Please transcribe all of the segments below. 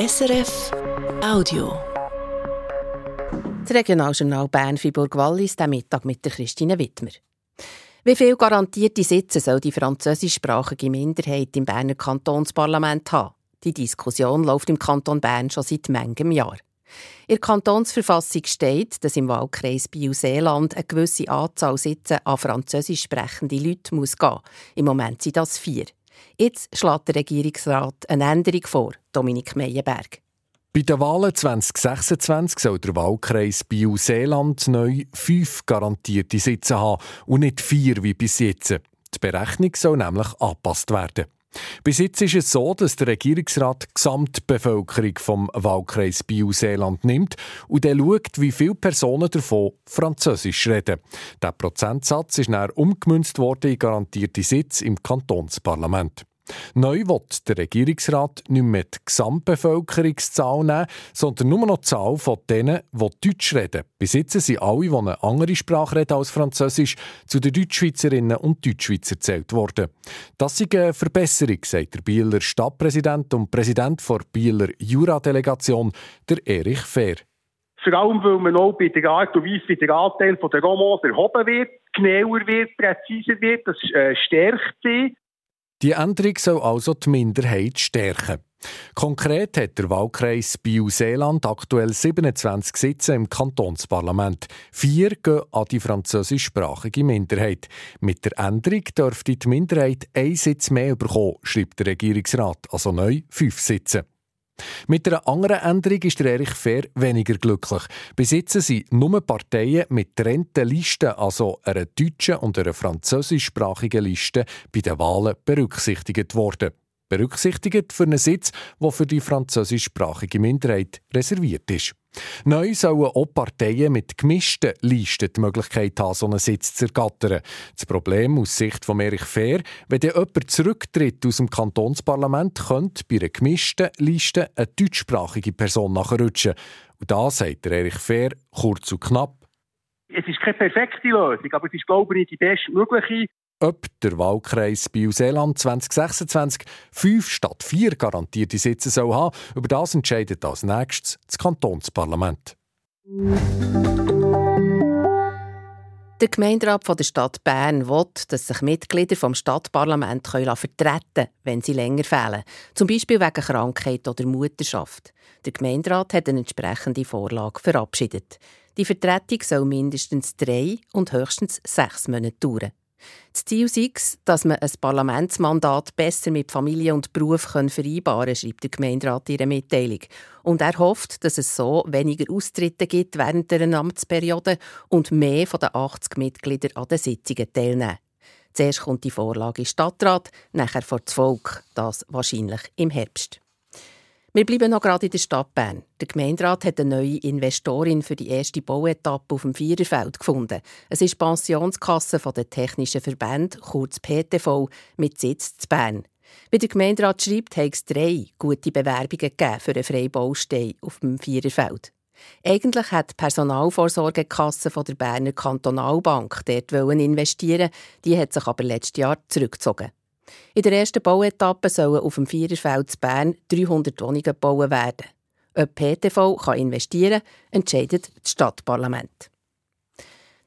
SRF Audio. Das Regionaljournal Bern-Fribourg-Wallis, der Mittag mit der Christine Wittmer. Wie viele garantierte Sitze soll die französischsprachige Minderheit im Berner Kantonsparlament haben? Die Diskussion läuft im Kanton Bern schon seit manchem Jahr. In der Kantonsverfassung steht, dass im Wahlkreis Biel-Seeland eine gewisse Anzahl Sitze an französisch sprechende Leute muss gehen. Im Moment sind das vier. Jetzt schlägt der Regierungsrat eine Änderung vor, Dominik Meyerberg. Bei den Wahlen 2026 soll der Wahlkreis Biel-Seeland neu fünf garantierte Sitze haben und nicht vier wie bis jetzt. Die Berechnung soll nämlich angepasst werden. Bis jetzt ist es so, dass der Regierungsrat die Gesamtbevölkerung vom Wahlkreis Biel-Seeland nimmt und dann schaut, wie viele Personen davon Französisch reden. Der Prozentsatz ist dann umgemünzt worden in garantierte Sitze im Kantonsparlament. Neu wird der Regierungsrat nicht mehr die Gesamtbevölkerungszahl nehmen, sondern nur noch die Zahl von denen, die Deutsch reden. Bis jetzt sind alle, die eine andere Sprache reden als Französisch, zu den Deutschschweizerinnen und Deutschschweizer zählt worden. Das ist eine Verbesserung, sagt der Bieler Stadtpräsident und Präsident der Bieler Jura-Delegation, der Erich Fehr. Vor allem, weil man auch bei der Art und Weise, wie der Anteil der Romans erhoben wird, genauer wird, präziser wird, das äh, stärkt sie. Die Änderung soll also die Minderheit stärken. Konkret hat der Wahlkreis Biel-Seeland aktuell 27 Sitze im Kantonsparlament. Vier gehen an die französischsprachige Minderheit. Mit der Änderung dürfte die Minderheit einen Sitz mehr bekommen, schreibt der Regierungsrat, also neu fünf Sitze. Mit einer anderen Änderung ist der Erich Fair weniger glücklich. Jetzt sind nur Parteien mit getrennten Listen, also einer deutschen und einer französischsprachigen Liste, bei den Wahlen berücksichtigt worden. Berücksichtigt für einen Sitz, der für die französischsprachige Minderheit reserviert ist. Neu sollen auch Parteien mit gemischten Listen die Möglichkeit haben, so einen Sitz zu ergattern. Das Problem aus Sicht von Erich Fair, wenn dann jemand zurücktritt aus dem Kantonsparlament, könnte bei einer gemischten Liste eine deutschsprachige Person nachrutschen. Und da sagt der Erich Fair kurz und knapp. Es ist keine perfekte Lösung, aber es ist, glaube ich, die bestmögliche ob der Wahlkreis Biel-Seeland 2026 fünf statt vier garantierte Sitze soll haben, über das entscheidet als nächstes das Kantonsparlament. Der Gemeinderat der Stadt Bern will, dass sich Mitglieder vom Stadtparlament vertreten können, wenn sie länger fehlen, zum Beispiel wegen Krankheit oder Mutterschaft. Der Gemeinderat hat eine entsprechende Vorlage verabschiedet. Die Vertretung soll mindestens drei und höchstens sechs Monate dauern. Das Ziel ist, dass man ein Parlamentsmandat besser mit Familie und Beruf vereinbaren kann, schreibt der Gemeinderat in ihrer Mitteilung. Und er hofft, dass es so weniger Austritte gibt während der Amtsperiode und mehr von den 80 Mitgliedern an den Sitzungen teilnehmen. Zuerst kommt die Vorlage im Stadtrat, nachher vor das Volk, das wahrscheinlich im Herbst. Wir bleiben noch gerade in der Stadt Bern. Der Gemeinderat hat eine neue Investorin für die erste Bauetappe auf dem Viererfeld gefunden. Es ist die Pensionskasse der Technischen Verbände, kurz PTV, mit Sitz in Bern. Wie der Gemeinderat schreibt, hat es drei gute Bewerbungen für einen freien Baustein auf dem Viererfeld. Eigentlich hat die Personalvorsorgekasse der Berner Kantonalbank dort investieren die hat sich aber letztes Jahr zurückgezogen. In der ersten Bauetappe sollen auf dem Viererfeld Bern 300 Wohnungen gebaut werden. Ob PTV kann investieren entscheidet das Stadtparlament.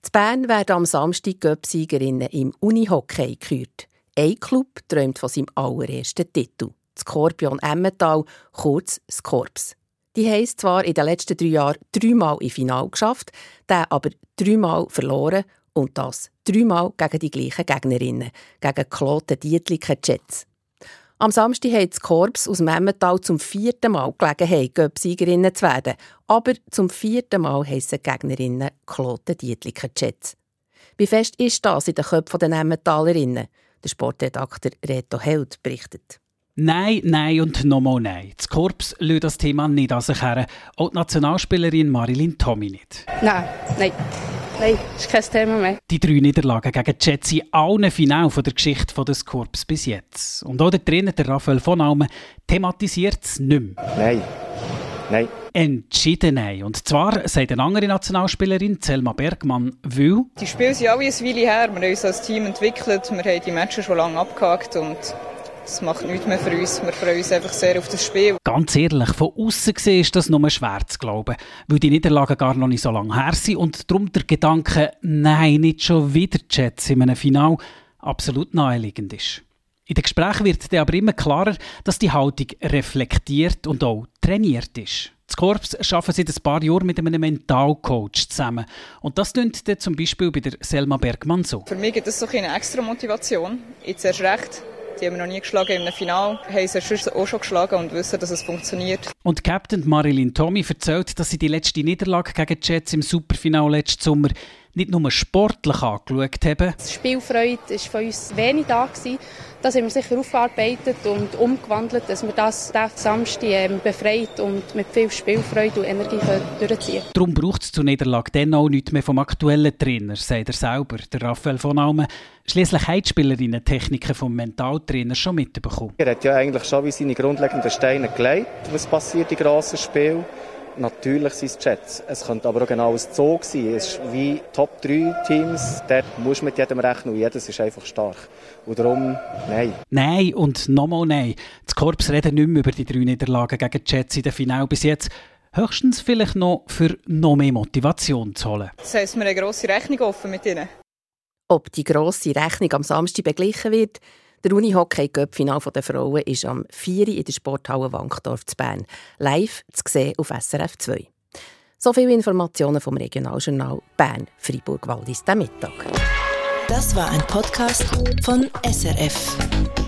Z Bern werden am Samstag Göpsiegerinnen im Unihockey gekürt. Ein Club träumt von seinem allerersten Titel. Skorpion Emmental, kurz Skorps. Die haben zwar in den letzten drei Jahren dreimal im Finale geschafft, der aber dreimal verloren und das dreimal gegen die gleichen Gegnerinnen, gegen Kloten Dietliken Jets. Am Samstag hat das Korps aus Memmental zum vierten Mal Gelegenheit, Göpsiegerinnen zu werden. Aber zum vierten Mal heissen Gegnerinnen Kloten Dietliken Jets. Wie fest ist das in den Köpfen der Nemmentalerinnen? Der Sportredakteur Reto Held berichtet. Nein, nein und nochmal nein. Das Korps lässt das Thema nicht an sich her. Auch die Nationalspielerin Marilyn Tommy nicht. Nein, nein. Nein, das ist kein Thema mehr. Die drei Niederlagen gegen die Jets in allen Finalen der Geschichte des Korps bis jetzt. Und auch der Trainer, der Raphael von Almen, thematisiert es nicht mehr. Nein. Nein. Entschieden nein. Und zwar sagt eine andere Nationalspielerin, Selma Bergmann, weil... Die Spiele sind alle ein Weile her. Wir haben uns als Team entwickelt. Wir haben die Matches schon lange abgehakt und das macht nichts mehr für uns. Wir freuen uns einfach sehr auf das Spiel. Ganz ehrlich, von außen gesehen ist das nur schwer zu glauben, weil die Niederlagen gar noch nicht so lange her sind und darum der Gedanke, nein, nicht schon wieder Jets in einem Final, absolut naheliegend ist. In den Gesprächen wird dann aber immer klarer, dass die Haltung reflektiert und auch trainiert ist. Das Korps arbeiten seit ein paar Jahren mit einem Mentalcoach zusammen. Und das klingt dann zum Beispiel bei der Selma Bergmann so. Für mich gibt es so eine extra Motivation. Jetzt erst recht. Die haben wir noch nie geschlagen im Finale, haben sie auch schon geschlagen und wissen, dass es funktioniert. Und Captain Marilyn Tommy erzählt, dass sie die letzte Niederlage gegen die Jets im Superfinale letzten Sommer nicht nur sportlich angeschaut haben. Die Spielfreude war von uns wenig da. Gewesen. Das haben wir sicher aufgearbeitet und umgewandelt, dass wir das Samstag ähm, befreit und mit viel Spielfreude und Energie durchziehen können. Darum braucht es zur Niederlage dann auch nichts mehr vom aktuellen Trainer, sagt er selber, der Raphael von Almen. Schliesslich haben die Spielerinnen Techniken vom Mentaltrainer schon mitbekommen. Er hat ja eigentlich schon wie seine grundlegenden Steine gelegt, was passiert in grossen Spielen. Natürlich sind es Jets. Es könnte aber auch genau ein Zoo sein. Es ist wie Top 3 Teams. Dort muss mit jedem rechnen und jedes ist einfach stark. Und darum, nein. Nein und nochmal nein. Das Korps reden nicht mehr über die drei Niederlagen gegen die Jets in der Finale bis jetzt. Höchstens vielleicht noch für noch mehr Motivation zu holen. Das heisst, wir haben eine grosse Rechnung offen mit ihnen. Ob die grosse Rechnung am Samstag beglichen wird, der Unihockey-Göpp-Final der Frauen ist am 4. in der Sporthalle Wankdorf zu Bern. Live zu sehen auf SRF 2. So viele Informationen vom Regionaljournal Bern, Freiburg, Waldis, der Mittag. Das war ein Podcast von SRF.